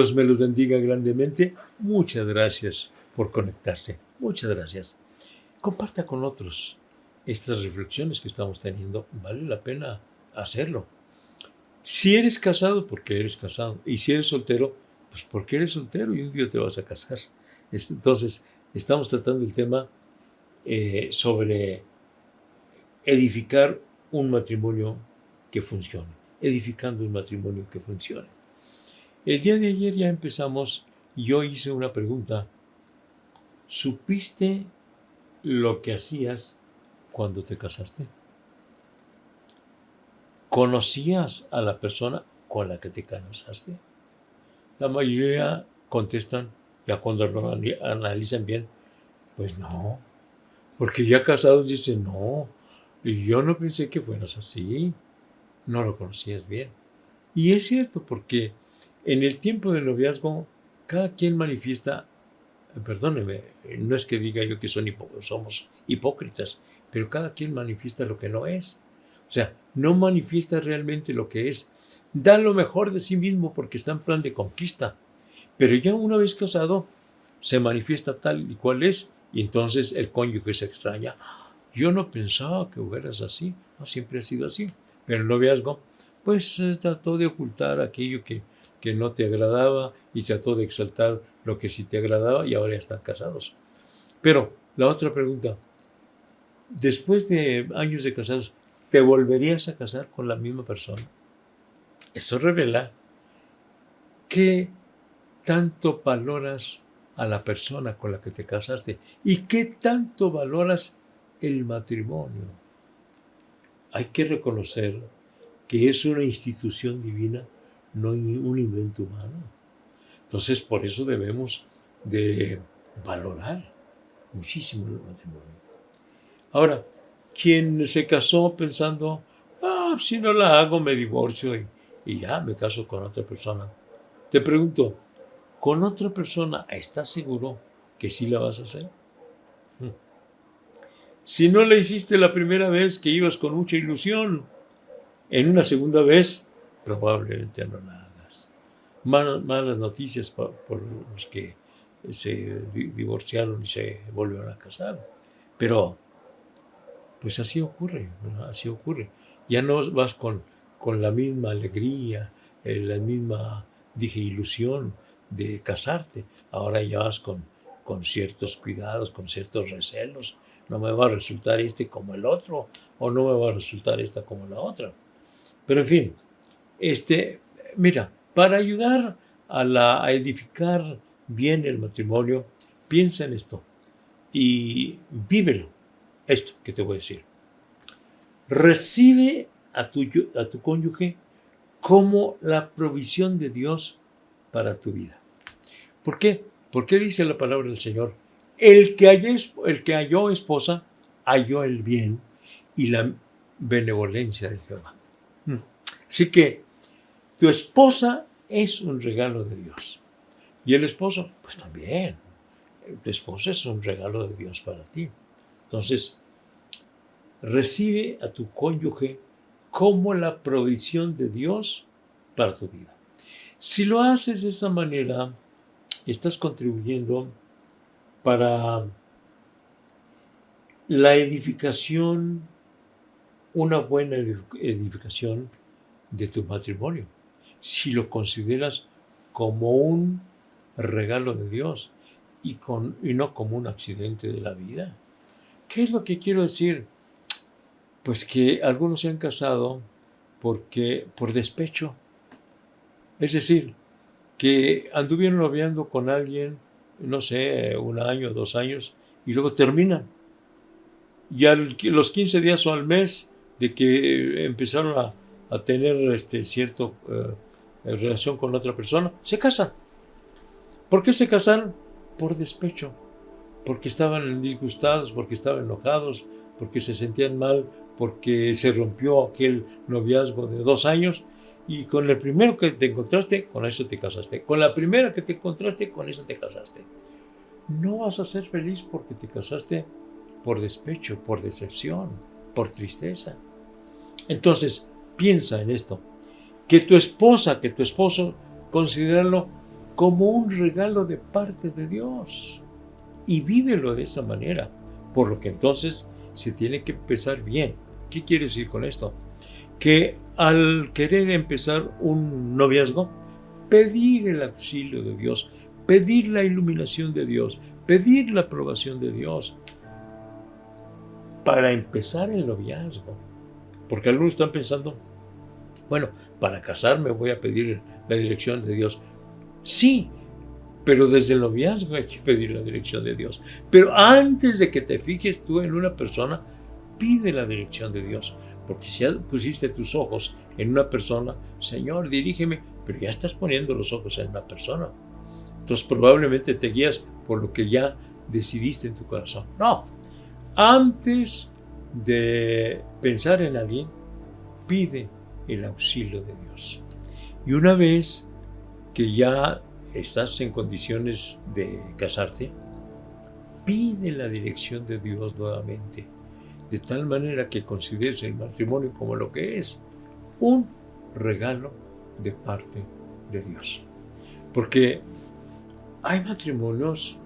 Dios me los bendiga grandemente. Muchas gracias por conectarse. Muchas gracias. Comparta con otros estas reflexiones que estamos teniendo. Vale la pena hacerlo. Si eres casado, porque eres casado. Y si eres soltero, pues porque eres soltero y un día te vas a casar. Entonces, estamos tratando el tema eh, sobre edificar un matrimonio que funcione, edificando un matrimonio que funcione. El día de ayer ya empezamos y yo hice una pregunta. ¿Supiste lo que hacías cuando te casaste? ¿Conocías a la persona con la que te casaste? La mayoría contestan, ya cuando lo analizan bien, pues no, porque ya casados dicen, no, yo no pensé que fueras así, no lo conocías bien. Y es cierto, porque en el tiempo del noviazgo, cada quien manifiesta, perdóneme, no es que diga yo que son somos hipócritas, pero cada quien manifiesta lo que no es. O sea, no manifiesta realmente lo que es. Da lo mejor de sí mismo porque está en plan de conquista. Pero ya una vez casado, se manifiesta tal y cual es, y entonces el cónyuge se extraña. Yo no pensaba que hubieras así, no siempre ha sido así. Pero el noviazgo, pues eh, trató de ocultar aquello que, que no te agradaba y trató de exaltar lo que sí te agradaba y ahora ya están casados. Pero la otra pregunta, después de años de casados, ¿te volverías a casar con la misma persona? Eso revela qué tanto valoras a la persona con la que te casaste y qué tanto valoras el matrimonio. Hay que reconocer que es una institución divina, no un invento humano. Entonces, por eso debemos de valorar muchísimo el matrimonio. Ahora, quien se casó pensando, ah, si no la hago me divorcio y, y ya me caso con otra persona. Te pregunto, ¿con otra persona estás seguro que sí la vas a hacer? Hmm. Si no la hiciste la primera vez que ibas con mucha ilusión, en una segunda vez probablemente no la hagas. malas noticias por, los que se divorciaron y se volvieron a casar. Pero pues así ocurre, así ocurre. Ya no vas con, con la misma alegría, eh, la misma, dije, ilusión de casarte. Ahora ya vas con, con ciertos cuidados, con ciertos recelos. No me va a resultar este como el otro, o no me va a resultar esta como la otra. Pero en fin, este, mira, para ayudar a, edificar bien el matrimonio, piensa en esto y vívelo esto que te voy a decir. Recibe a tu, a tu cónyuge como la provisión de Dios para tu vida. ¿Por qué? Porque dice la palabra del Señor, el que, halló, el que halló esposa, halló el bien y la benevolencia de Jehová. Mm. Así que tu esposa es un regalo de Dios. Y el esposo, pues también. Tu esposa es un regalo de Dios para ti. Entonces, recibe a tu cónyuge como la provisión de Dios para tu vida. Si lo haces de esa manera, estás contribuyendo para la edificación, una buena edificación de tu matrimonio. Si lo consideras como un regalo de Dios y, con, y no como un accidente de la vida. ¿Qué es lo que quiero decir? Pues que algunos se han casado porque por despecho. Es decir, que anduvieron noviando con alguien, no sé, un año, dos años, y luego terminan. Y a los 15 días o al mes de que empezaron a, tener este, cierta eh, relación con otra persona, se casan. ¿Por qué se casaron? Por despecho, porque estaban disgustados, porque estaban enojados, porque se sentían mal porque se rompió aquel noviazgo de dos años y con el primero que te encontraste, con eso te casaste. Con la primera que te encontraste, con esa te casaste. No vas a ser feliz porque te casaste por despecho, por decepción, por tristeza. Entonces, piensa en esto. Que tu esposa, que tu esposo, considéralo como un regalo de parte de Dios. Y vívelo de esa manera. Por lo que entonces se tiene que empezar bien. ¿Qué quiere decir con esto? Que al querer empezar un noviazgo, pedir el auxilio de Dios, pedir la iluminación de Dios, pedir la aprobación de Dios para empezar el noviazgo. Porque algunos están pensando, bueno, para casarme voy a pedir la dirección de Dios. Sí, pero desde el noviazgo hay que pedir la dirección de Dios. Pero antes de que te fijes tú en una persona, pide la dirección de Dios. Porque si ya pusiste tus ojos en una persona, Señor, dirígeme, pero ya estás poniendo los ojos en una persona. Entonces probablemente te guías por lo que ya decidiste en tu corazón. No, antes de pensar en alguien, pide el auxilio de Dios. Y una vez que ya estás en condiciones de casarte, pide la dirección de Dios nuevamente, de tal manera que consideres el matrimonio como lo que es, un regalo de parte de Dios. Porque hay matrimonios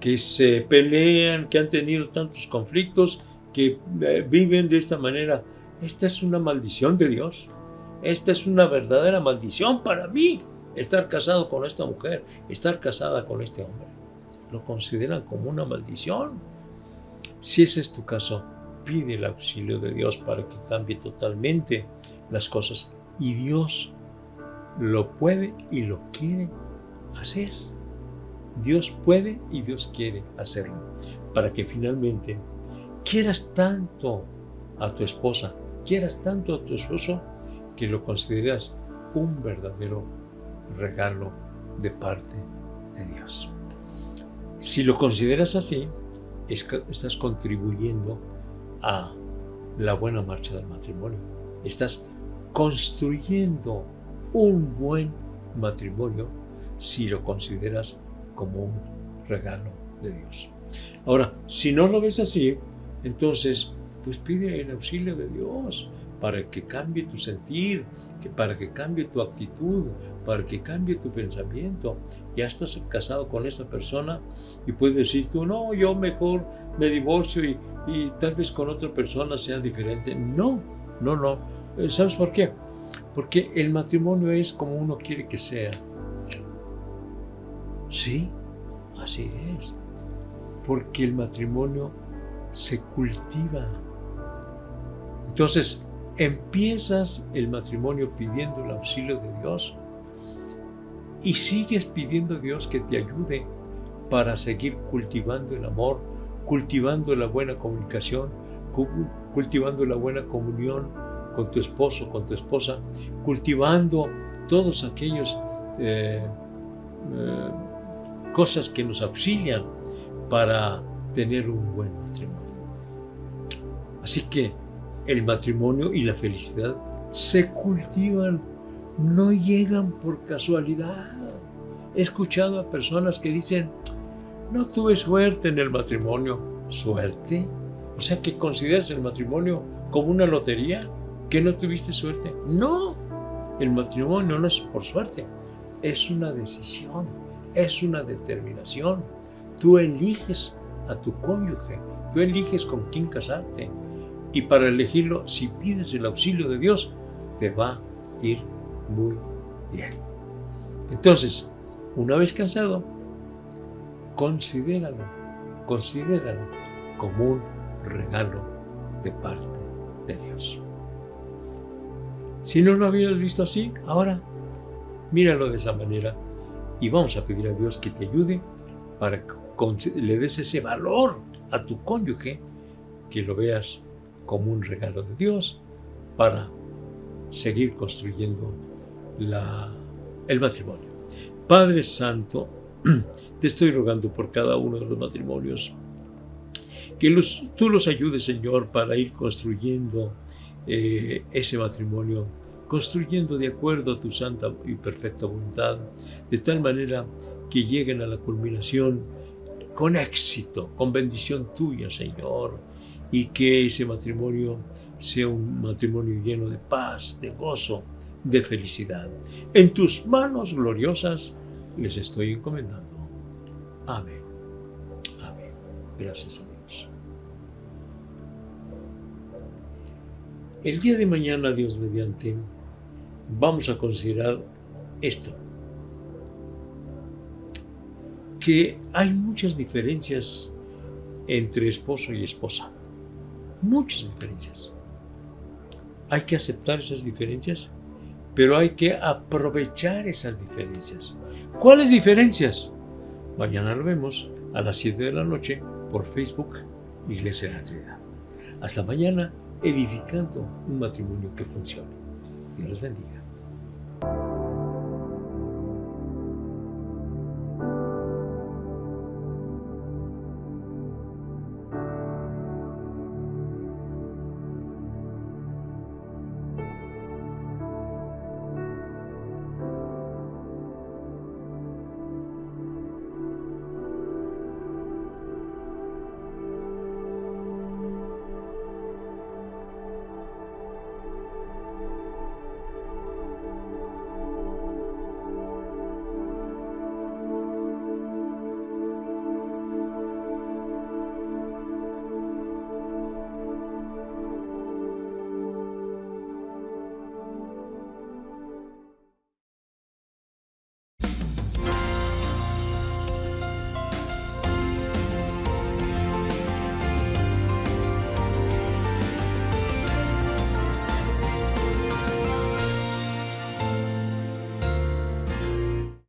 que se pelean, que han tenido tantos conflictos, que eh, viven de esta manera. Esta es una maldición de Dios. Esta es una verdadera maldición para mí estar casado con esta mujer, estar casada con este hombre. Lo consideran como una maldición. Si ese es tu caso, pide el auxilio de Dios para que cambie totalmente las cosas. Y Dios lo puede y lo quiere hacer. Dios puede y Dios quiere hacerlo. Para que finalmente quieras tanto a tu esposa, quieras tanto a tu esposo, que lo consideras un verdadero regalo de parte de Dios. Si lo consideras así, estás contribuyendo a la buena marcha del matrimonio. Estás construyendo un buen matrimonio si lo consideras como un regalo de Dios. Ahora, si no lo ves así, entonces, pues pide el auxilio de Dios para que cambie tu sentir, que para que cambie tu actitud, para que cambie tu pensamiento. Ya estás casado con esa persona y puedes decir tú, no, yo mejor me divorcio y, y tal vez con otra persona sea diferente. No, no, no. Eh, ¿Sabes por qué? Porque el matrimonio es como uno quiere que sea. Sí, así es. Porque el matrimonio se cultiva. Entonces, empiezas el matrimonio pidiendo el auxilio de Dios y sigues pidiendo a Dios que te ayude para seguir cultivando el amor, cultivando la buena comunicación, cultivando la buena comunión con tu esposo, con tu esposa, cultivando todos aquellos eh, eh, cosas que nos auxilian para tener un buen matrimonio. Así que el matrimonio y la felicidad se cultivan, no llegan por casualidad. He escuchado a personas que dicen, no tuve suerte en el matrimonio. ¿Suerte? O sea, que consideras el matrimonio como una lotería, que no tuviste suerte. No, el matrimonio no es por suerte, es una decisión, es una determinación. Tú eliges a tu cónyuge, tú eliges con quién casarte, y para elegirlo, si pides el auxilio de Dios, te va a ir muy bien. Entonces, una vez cansado, considéralo, considéralo como un regalo de parte de Dios. Si no lo habías visto así, ahora míralo de esa manera y vamos a pedir a Dios que te ayude para que le des ese valor a tu cónyuge, que lo veas como un regalo de Dios para seguir construyendo el matrimonio. Padre Santo, te estoy rogando por cada uno de los matrimonios, que tú los ayudes, Señor, para ir construyendo eh, ese matrimonio, construyendo de acuerdo a tu santa y perfecta voluntad, de tal manera que lleguen a la culminación con éxito, con bendición tuya, Señor y que ese matrimonio sea un matrimonio lleno de paz, de gozo, de felicidad. En tus manos gloriosas les estoy encomendando. Amén. Amén. Gracias a Dios. El día de mañana, Dios mediante, vamos a considerar esto. Que hay muchas diferencias entre esposo y esposa. Muchas diferencias. Hay que aceptar esas diferencias, pero hay que aprovechar esas diferencias. ¿Cuáles diferencias? Mañana lo vemos a las 7 de la noche por Facebook Iglesia de la Trinidad. Hasta mañana, edificando un matrimonio que funcione. Dios los bendiga.